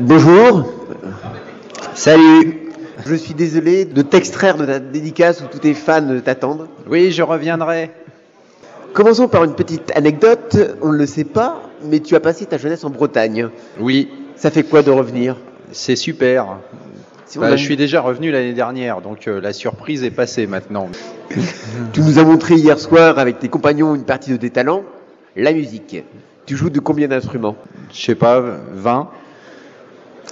Bonjour. Salut. Je suis désolé de t'extraire de ta dédicace où tous tes fans t'attendent. Oui, je reviendrai. Commençons par une petite anecdote. On ne le sait pas, mais tu as passé ta jeunesse en Bretagne. Oui, Ça fait quoi de revenir? C'est super. Si on Bah, a- je suis déjà revenu l'année dernière, donc euh, la surprise est passée maintenant. Tu nous as montré hier soir avec tes compagnons une partie de tes talents, la musique. Tu joues de combien d'instruments? Je sais pas, 20.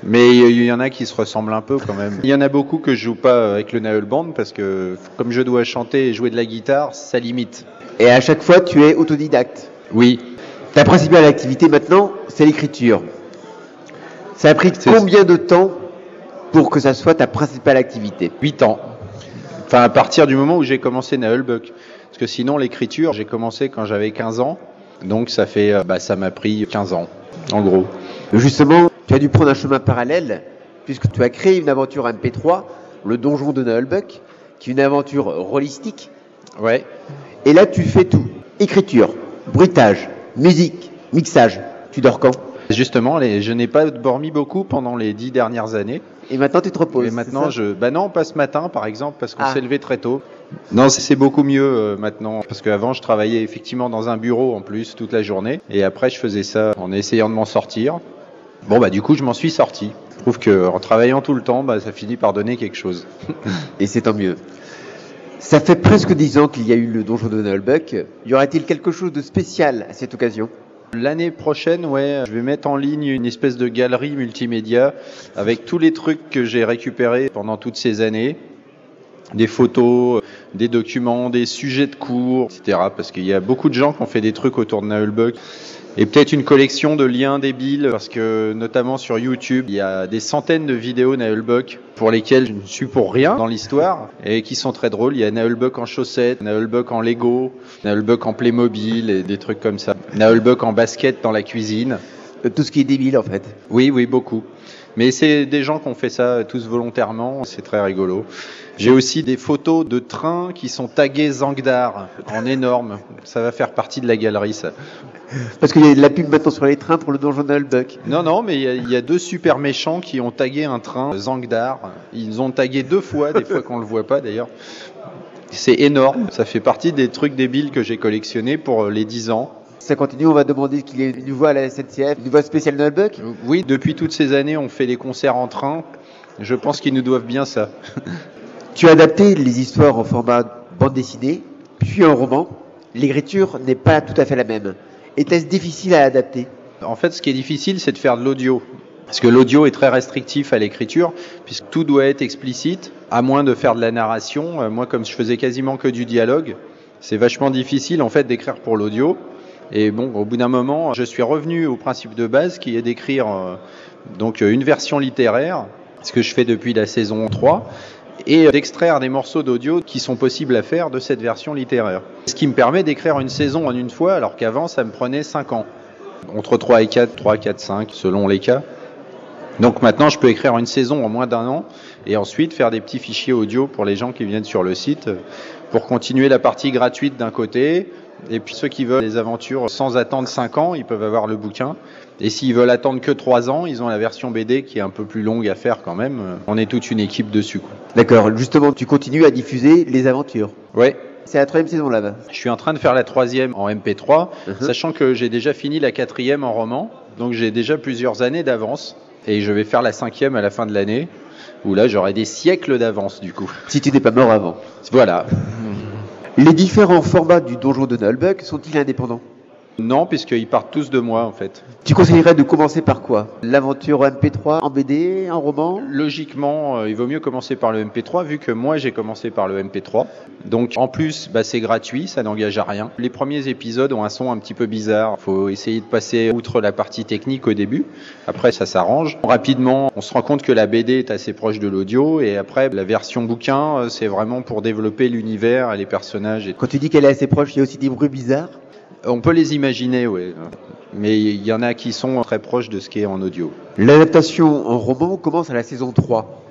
Mais il y en a qui se ressemblent un peu quand même. Il y en a beaucoup que je joue pas avec le Naël Band parce que comme je dois chanter et jouer de la guitare, ça limite. Et à chaque fois, tu es autodidacte. Oui, Ta principale activité maintenant, c'est l'écriture. Ça a pris combien de temps pour que ça soit ta principale activité? 8 ans. Enfin, à partir du moment où j'ai commencé Naëlbuck. Parce que sinon, l'écriture, j'ai commencé quand j'avais 15 ans. Donc ça fait, euh, bah, ça m'a pris 15 ans, en gros. Justement, tu as dû prendre un chemin parallèle, puisque tu as créé une aventure MP3, le donjon de Nullbuck, qui est une aventure rôlistique. Ouais. Et là, tu fais tout. Écriture, bruitage, musique, mixage. Tu dors quand? Justement, les- je n'ai pas dormi beaucoup pendant les dix dernières années. Et maintenant, tu te reposes. C'est maintenant, je, bah non, pas ce matin, par exemple, parce qu'on Ah. s'est levé très tôt. Non, c'est c'est beaucoup mieux euh, maintenant, parce qu'avant, je travaillais effectivement dans un bureau en plus toute la journée, et après, je faisais ça en essayant de m'en sortir. Bon, bah du coup, je m'en suis sorti. Je trouve que en travaillant tout le temps, bah, ça finit par donner quelque chose. Et c'est tant mieux. Ça fait presque dix ans qu'il y a eu le donjon de Nullbuck. Y aurait-il quelque chose de spécial à cette occasion? L'année prochaine, ouais, je vais mettre en ligne une espèce de galerie multimédia avec tous les trucs que j'ai récupérés pendant toutes ces années. Des photos, des documents, des sujets de cours, etc. Parce qu'il y a beaucoup de gens qui ont fait des trucs autour de Naëlbuck. Et peut-être une collection de liens débiles, parce que notamment sur YouTube, il y a des centaines de vidéos Naëlbuck pour lesquelles je ne suis pour rien dans l'histoire et qui sont très drôles. Il y a Naëlbuck en chaussettes, Naëlbuck en Lego, Naëlbuck en Playmobil et des trucs comme ça. Naëlbuck en basket dans la cuisine. Euh, Tout ce qui est débile, en fait. Oui, oui, beaucoup. Mais c'est des gens qui ont fait ça tous volontairement, c'est très rigolo. J'ai aussi des photos de trains qui sont tagués Zangdar en énorme. Ça va faire partie de la galerie, ça. Parce qu'il y a de la pub maintenant sur les trains pour le donjon de. Non, non, mais il y a- il y, a deux super méchants qui ont tagué un train Zangdar. Ils ont tagué deux fois, des fois qu'on le voit pas d'ailleurs. C'est énorme. Ça fait partie des trucs débiles que j'ai collectionnés pour euh, les 10 ans. Ça continue, on va demander qu'il y ait une voix à la SNCF, une voix spéciale Nullbuck. Oui, depuis toutes ces années, on fait des concerts en train. Je pense qu'ils nous doivent bien ça. Tu as adapté les histoires en format bande dessinée, puis en roman. L'écriture n'est pas tout à fait la même. Était-ce difficile à adapter? En fait, ce qui est difficile, c'est de faire de l'audio. Parce que l'audio est très restrictif à l'écriture, puisque tout doit être explicite, à moins de faire de la narration. Euh, Moi, comme je faisais quasiment que du dialogue, c'est vachement difficile en fait d'écrire pour l'audio. Et bon, au bout d'un moment, je suis revenu au principe de base qui est d'écrire euh, donc euh, une version littéraire, ce que je fais depuis la saison 3, et euh, d'extraire des morceaux d'audio qui sont possibles à faire de cette version littéraire. Ce qui me permet d'écrire une saison en une fois, alors qu'avant, ça me prenait 5 ans entre 3 et 4, 3, 4, 5, selon les cas. Donc maintenant, je peux écrire une saison en moins d'un an et ensuite faire des petits fichiers audio pour les gens qui viennent sur le site euh, pour continuer la partie gratuite d'un côté. Et puis ceux qui veulent des aventures sans attendre 5 ans, ils peuvent avoir le bouquin. Et s'ils veulent attendre que 3 ans, ils ont la version BD qui est un peu plus longue à faire quand même. Euh, On est toute une équipe dessus. D'accord, justement, tu continues à diffuser les aventures. Ouais, C'est la troisième saison là-bas. Je suis en train de faire la troisième en MP3, Mhm. sachant que j'ai déjà fini la quatrième en roman, donc j'ai déjà plusieurs années d'avance, et je vais faire la cinquième à la fin de l'année, où là j'aurai des siècles d'avance du coup. Si tu n'es pas mort avant. Voilà. Les différents formats du donjon de Nullbuck sont-ils indépendants? Non, puisqu'ils partent tous de moi en fait. Tu conseillerais de commencer par quoi? L'aventure MP3 en BD, en roman? Logiquement, euh, il vaut mieux commencer par le MP3, vu que moi j'ai commencé par le MP3. Donc en plus, bah, c'est gratuit, ça n'engage à rien. Les premiers épisodes ont un son un petit peu bizarre. Il faut essayer de passer outre la partie technique au début. Après, ça s'arrange. Rapidement, on se rend compte que la BD est assez proche de l'audio. Et après, la version bouquin, euh, c'est vraiment pour développer l'univers et les personnages. Quand tu dis qu'elle est assez proche, il y a aussi des bruits bizarres? On peut les imaginer, oui. Mais il y en a qui sont très proches de ce qui est en audio. L'adaptation en roman commence à la saison 3.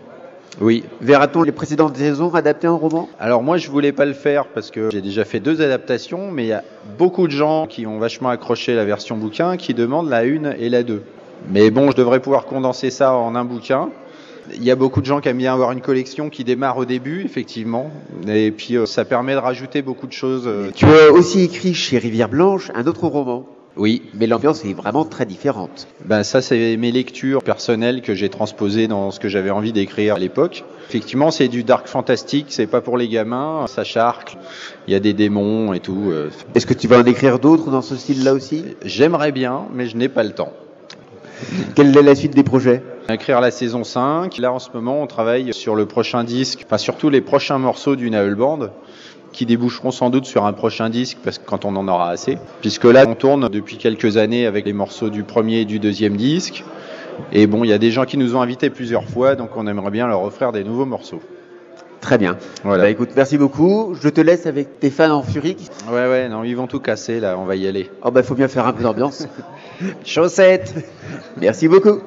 Oui, Verra-t-on les précédentes saisons adaptées en roman? Alors moi je voulais pas le faire parce que j'ai déjà fait deux adaptations, mais il y a beaucoup de gens qui ont vachement accroché la version bouquin qui demandent la une et la deux. Mais bon, je devrais pouvoir condenser ça en un bouquin. Il y a beaucoup de gens qui aiment bien avoir une collection qui démarre au début, effectivement. Et puis, euh, ça permet de rajouter beaucoup de choses. euh. Tu as aussi écrit chez Rivière Blanche un autre roman, Oui, mais l'ambiance est vraiment très différente. Ben ça, c'est mes lectures personnelles que j'ai transposées dans ce que j'avais envie d'écrire à l'époque. Effectivement, c'est du dark fantastique, c'est pas pour les gamins, ça charcle, il y a des démons et tout. euh. Est-ce que tu vas en écrire d'autres dans ce style-là aussi? J'aimerais bien, mais je n'ai pas le temps. Quelle est la suite des projets? Écrire la saison 5. Là, en ce moment, on travaille sur le prochain disque, enfin surtout les prochains morceaux du Naël Band, qui déboucheront sans doute sur un prochain disque, parce que quand on en aura assez. Puisque là, on tourne depuis quelques années avec les morceaux du premier et du deuxième disque. Et bon, il y a des gens qui nous ont invités plusieurs fois, donc on aimerait bien leur offrir des nouveaux morceaux. Très bien. Voilà. Bah écoute, merci beaucoup. Je te laisse avec tes fans en furie. Ouais, ouais, non, ils vont tout casser là, on va y aller. Oh bah faut bien faire un peu d'ambiance. Chaussettes Merci beaucoup.